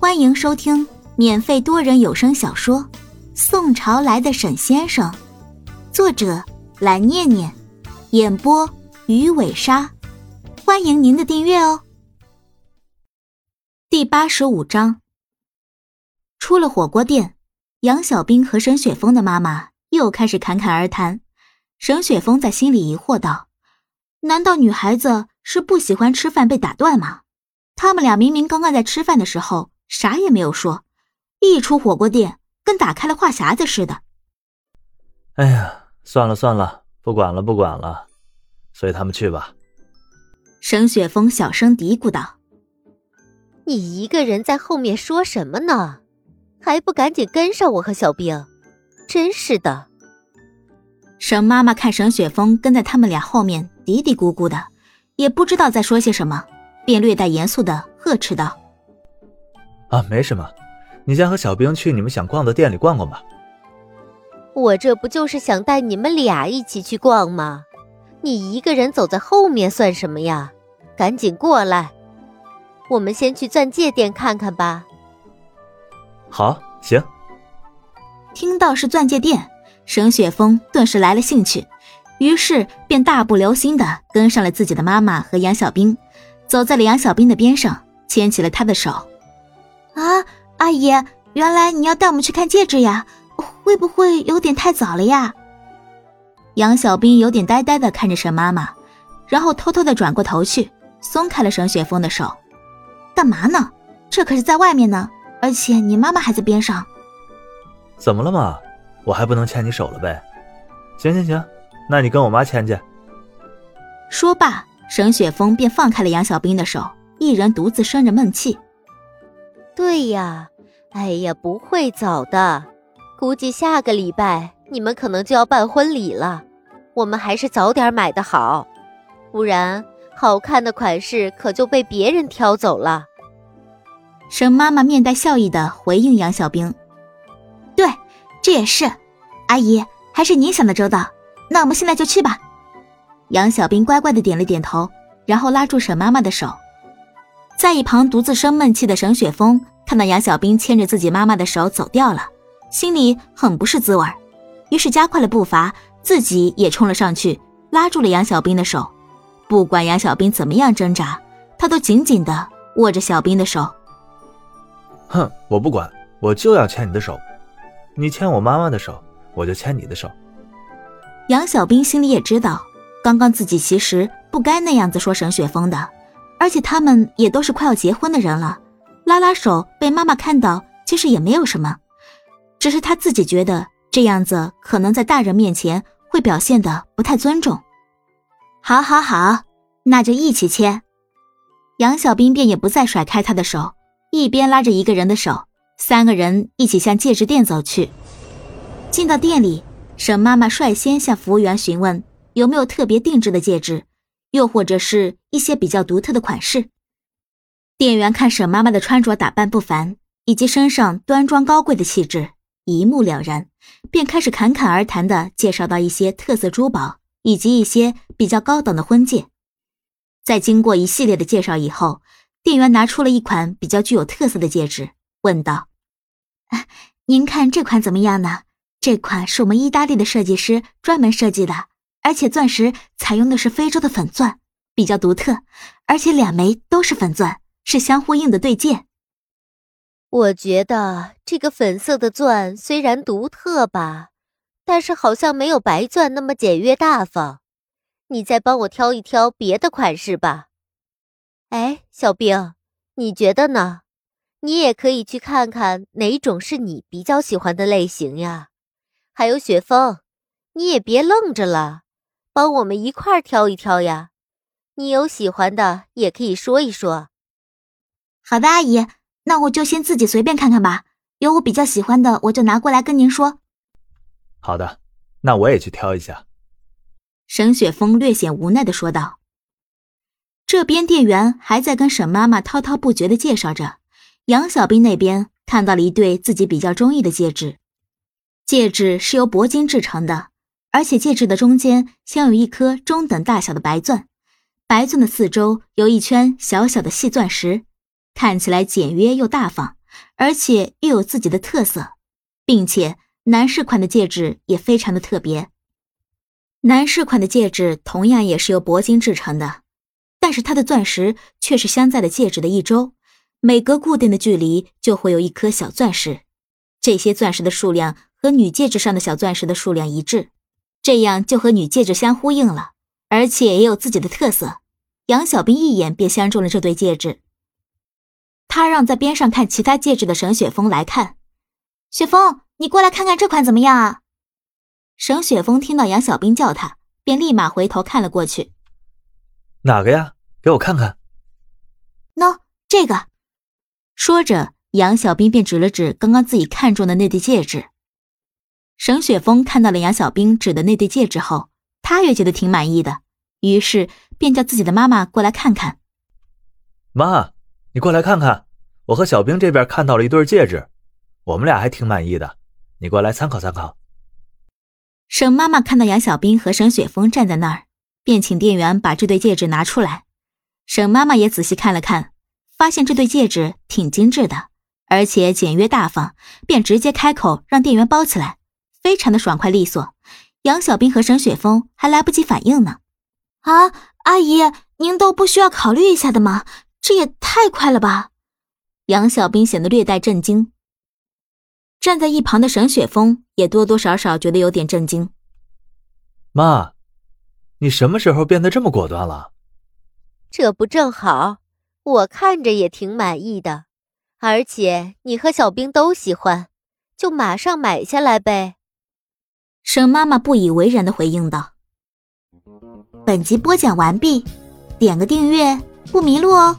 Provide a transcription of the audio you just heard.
欢迎收听免费多人有声小说《宋朝来的沈先生》，作者蓝念念，演播鱼尾鲨。欢迎您的订阅哦。第八十五章，出了火锅店，杨小兵和沈雪峰的妈妈又开始侃侃而谈。沈雪峰在心里疑惑道：“难道女孩子是不喜欢吃饭被打断吗？他们俩明明刚刚在吃饭的时候。”啥也没有说，一出火锅店，跟打开了话匣子似的。哎呀，算了算了，不管了不管了，随他们去吧。沈雪峰小声嘀咕道：“你一个人在后面说什么呢？还不赶紧跟上我和小兵！真是的。”沈妈妈看沈雪峰跟在他们俩后面嘀嘀咕咕的，也不知道在说些什么，便略带严肃的呵斥道。啊，没什么，你先和小兵去你们想逛的店里逛逛吧。我这不就是想带你们俩一起去逛吗？你一个人走在后面算什么呀？赶紧过来，我们先去钻戒店看看吧。好，行。听到是钻戒店，沈雪峰顿时来了兴趣，于是便大步流星的跟上了自己的妈妈和杨小兵，走在了杨小兵的边上，牵起了他的手。啊，阿姨，原来你要带我们去看戒指呀？会不会有点太早了呀？杨小兵有点呆呆的看着沈妈妈，然后偷偷的转过头去，松开了沈雪峰的手。干嘛呢？这可是在外面呢，而且你妈妈还在边上。怎么了嘛？我还不能牵你手了呗？行行行，那你跟我妈牵去。说罢，沈雪峰便放开了杨小兵的手，一人独自生着闷气。对呀，哎呀，不会早的，估计下个礼拜你们可能就要办婚礼了，我们还是早点买的好，不然好看的款式可就被别人挑走了。沈妈妈面带笑意的回应杨小兵：“对，这也是，阿姨，还是您想的周到，那我们现在就去吧。”杨小兵乖乖的点了点头，然后拉住沈妈妈的手。在一旁独自生闷气的沈雪峰看到杨小兵牵着自己妈妈的手走掉了，心里很不是滋味于是加快了步伐，自己也冲了上去，拉住了杨小兵的手。不管杨小兵怎么样挣扎，他都紧紧的握着小兵的手。哼，我不管，我就要牵你的手。你牵我妈妈的手，我就牵你的手。杨小兵心里也知道，刚刚自己其实不该那样子说沈雪峰的。而且他们也都是快要结婚的人了，拉拉手被妈妈看到，其实也没有什么，只是他自己觉得这样子可能在大人面前会表现的不太尊重。好，好，好，那就一起牵。杨小兵便也不再甩开他的手，一边拉着一个人的手，三个人一起向戒指店走去。进到店里，沈妈妈率先向服务员询问有没有特别定制的戒指。又或者是一些比较独特的款式。店员看沈妈妈的穿着打扮不凡，以及身上端庄高贵的气质，一目了然，便开始侃侃而谈的介绍到一些特色珠宝，以及一些比较高档的婚戒。在经过一系列的介绍以后，店员拿出了一款比较具有特色的戒指，问道：“您看这款怎么样呢？这款是我们意大利的设计师专门设计的。”而且钻石采用的是非洲的粉钻，比较独特，而且两枚都是粉钻，是相呼应的对戒。我觉得这个粉色的钻虽然独特吧，但是好像没有白钻那么简约大方。你再帮我挑一挑别的款式吧。哎，小兵，你觉得呢？你也可以去看看哪种是你比较喜欢的类型呀。还有雪峰，你也别愣着了。帮我们一块儿挑一挑呀，你有喜欢的也可以说一说。好的，阿姨，那我就先自己随便看看吧。有我比较喜欢的，我就拿过来跟您说。好的，那我也去挑一下。沈雪峰略显无奈的说道。这边店员还在跟沈妈妈滔滔不绝的介绍着，杨小兵那边看到了一对自己比较中意的戒指，戒指是由铂金制成的。而且戒指的中间镶有一颗中等大小的白钻，白钻的四周有一圈小小的细钻石，看起来简约又大方，而且又有自己的特色，并且男士款的戒指也非常的特别。男士款的戒指同样也是由铂金制成的，但是它的钻石却是镶在了戒指的一周，每隔固定的距离就会有一颗小钻石。这些钻石的数量和女戒指上的小钻石的数量一致，这样就和女戒指相呼应了，而且也有自己的特色。杨小兵一眼便相中了这对戒指，他让在边上看其他戒指的沈雪峰来看。雪峰，你过来看看这款怎么样啊？沈雪峰听到杨小兵叫他，便立马回头看了过去。哪个呀？给我看看。喏，这个。说着，杨小兵便指了指刚刚自己看中的那对戒指。沈雪峰看到了杨小兵指的那对戒指后，他也觉得挺满意的，于是。便叫自己的妈妈过来看看。妈，你过来看看，我和小兵这边看到了一对戒指，我们俩还挺满意的，你过来参考参考。沈妈妈看到杨小兵和沈雪峰站在那儿，便请店员把这对戒指拿出来。沈妈妈也仔细看了看，发现这对戒指挺精致的，而且简约大方，便直接开口让店员包起来，非常的爽快利索。杨小兵和沈雪峰还来不及反应呢。啊！阿姨，您都不需要考虑一下的吗？这也太快了吧！杨小兵显得略带震惊。站在一旁的沈雪峰也多多少少觉得有点震惊。妈，你什么时候变得这么果断了？这不正好，我看着也挺满意的，而且你和小兵都喜欢，就马上买下来呗。沈妈妈不以为然的回应道。本集播讲完毕，点个订阅不迷路哦。